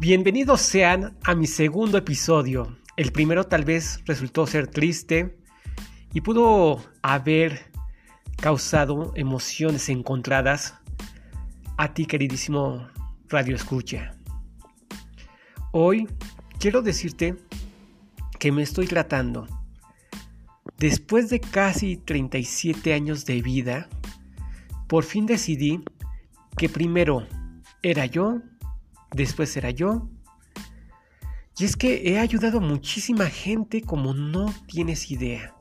Bienvenidos sean a mi segundo episodio. El primero tal vez resultó ser triste y pudo haber causado emociones encontradas a ti queridísimo Radio Escucha. Hoy quiero decirte que me estoy tratando. Después de casi 37 años de vida, por fin decidí que primero era yo, después era yo. Y es que he ayudado a muchísima gente como no tienes idea.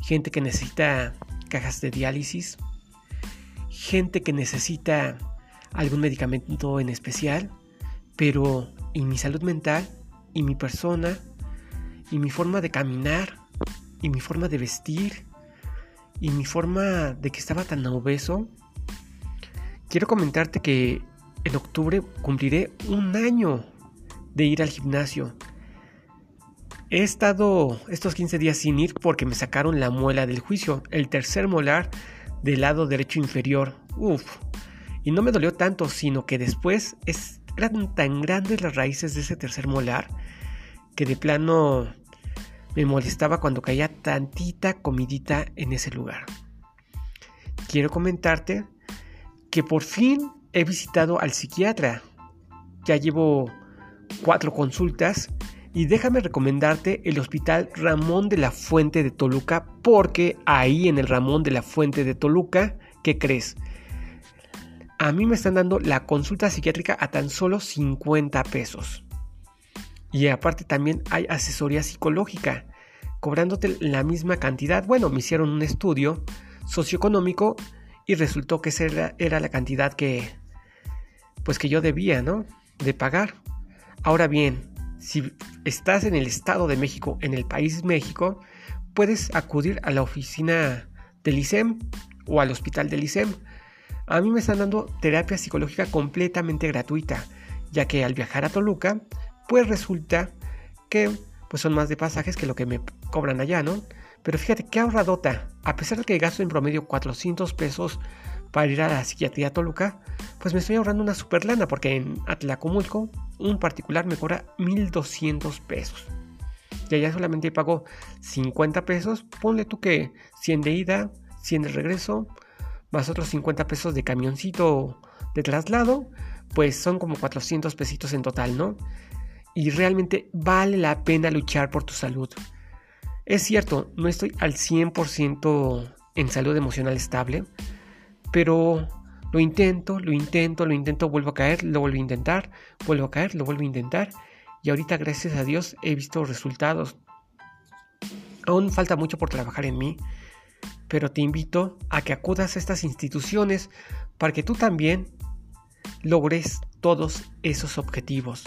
Gente que necesita cajas de diálisis, gente que necesita algún medicamento en especial, pero y mi salud mental y mi persona y mi forma de caminar y mi forma de vestir y mi forma de que estaba tan obeso, quiero comentarte que en octubre cumpliré un año de ir al gimnasio. He estado estos 15 días sin ir porque me sacaron la muela del juicio, el tercer molar del lado derecho inferior. Uf. Y no me dolió tanto, sino que después eran tan grandes las raíces de ese tercer molar que de plano me molestaba cuando caía tantita comidita en ese lugar. Quiero comentarte que por fin he visitado al psiquiatra. Ya llevo cuatro consultas y déjame recomendarte el Hospital Ramón de la Fuente de Toluca porque ahí en el Ramón de la Fuente de Toluca, ¿qué crees? A mí me están dando la consulta psiquiátrica a tan solo 50 pesos. Y aparte también hay asesoría psicológica, cobrándote la misma cantidad. Bueno, me hicieron un estudio socioeconómico y resultó que esa era, era la cantidad que, pues que yo debía, ¿no? De pagar. Ahora bien, si estás en el Estado de México, en el país México, puedes acudir a la oficina del ISEM o al hospital del ISEM. A mí me están dando terapia psicológica completamente gratuita, ya que al viajar a Toluca, pues resulta que pues son más de pasajes que lo que me cobran allá, ¿no? Pero fíjate qué ahorradota, a pesar de que gasto en promedio 400 pesos para ir a la psiquiatría Toluca, pues me estoy ahorrando una super lana porque en Atlacomulco un particular me cobra 1200 pesos. Y allá solamente pago 50 pesos, ponle tú que 100 de ida, 100 de regreso, más otros 50 pesos de camioncito de traslado, pues son como 400 pesitos en total, ¿no? Y realmente vale la pena luchar por tu salud. Es cierto, no estoy al 100% en salud emocional estable, pero lo intento, lo intento, lo intento, vuelvo a caer, lo vuelvo a intentar, vuelvo a caer, lo vuelvo a intentar. Y ahorita, gracias a Dios, he visto resultados. Aún falta mucho por trabajar en mí, pero te invito a que acudas a estas instituciones para que tú también logres todos esos objetivos.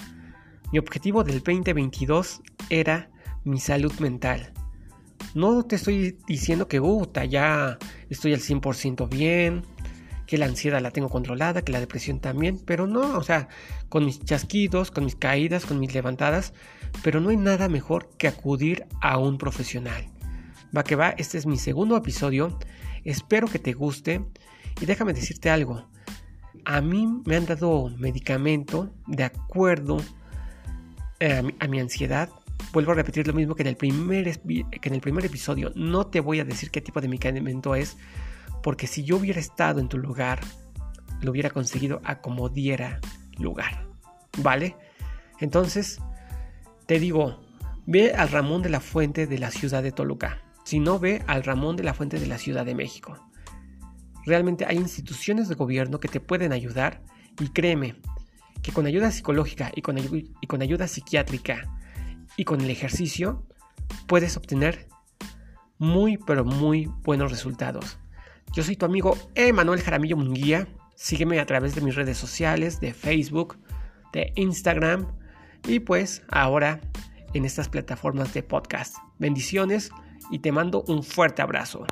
Mi objetivo del 2022 era mi salud mental. No te estoy diciendo que ya estoy al 100% bien, que la ansiedad la tengo controlada, que la depresión también, pero no, o sea, con mis chasquidos, con mis caídas, con mis levantadas, pero no hay nada mejor que acudir a un profesional. Va que va, este es mi segundo episodio, espero que te guste y déjame decirte algo. A mí me han dado medicamento de acuerdo a mi, a mi ansiedad, vuelvo a repetir lo mismo que en, el primer, que en el primer episodio. No te voy a decir qué tipo de medicamento es, porque si yo hubiera estado en tu lugar, lo hubiera conseguido a como diera lugar. ¿Vale? Entonces, te digo, ve al Ramón de la Fuente de la ciudad de Toluca. Si no, ve al Ramón de la Fuente de la Ciudad de México. Realmente hay instituciones de gobierno que te pueden ayudar y créeme que con ayuda psicológica y con, y con ayuda psiquiátrica y con el ejercicio puedes obtener muy pero muy buenos resultados. Yo soy tu amigo Emanuel Jaramillo Munguía. Sígueme a través de mis redes sociales, de Facebook, de Instagram y pues ahora en estas plataformas de podcast. Bendiciones y te mando un fuerte abrazo.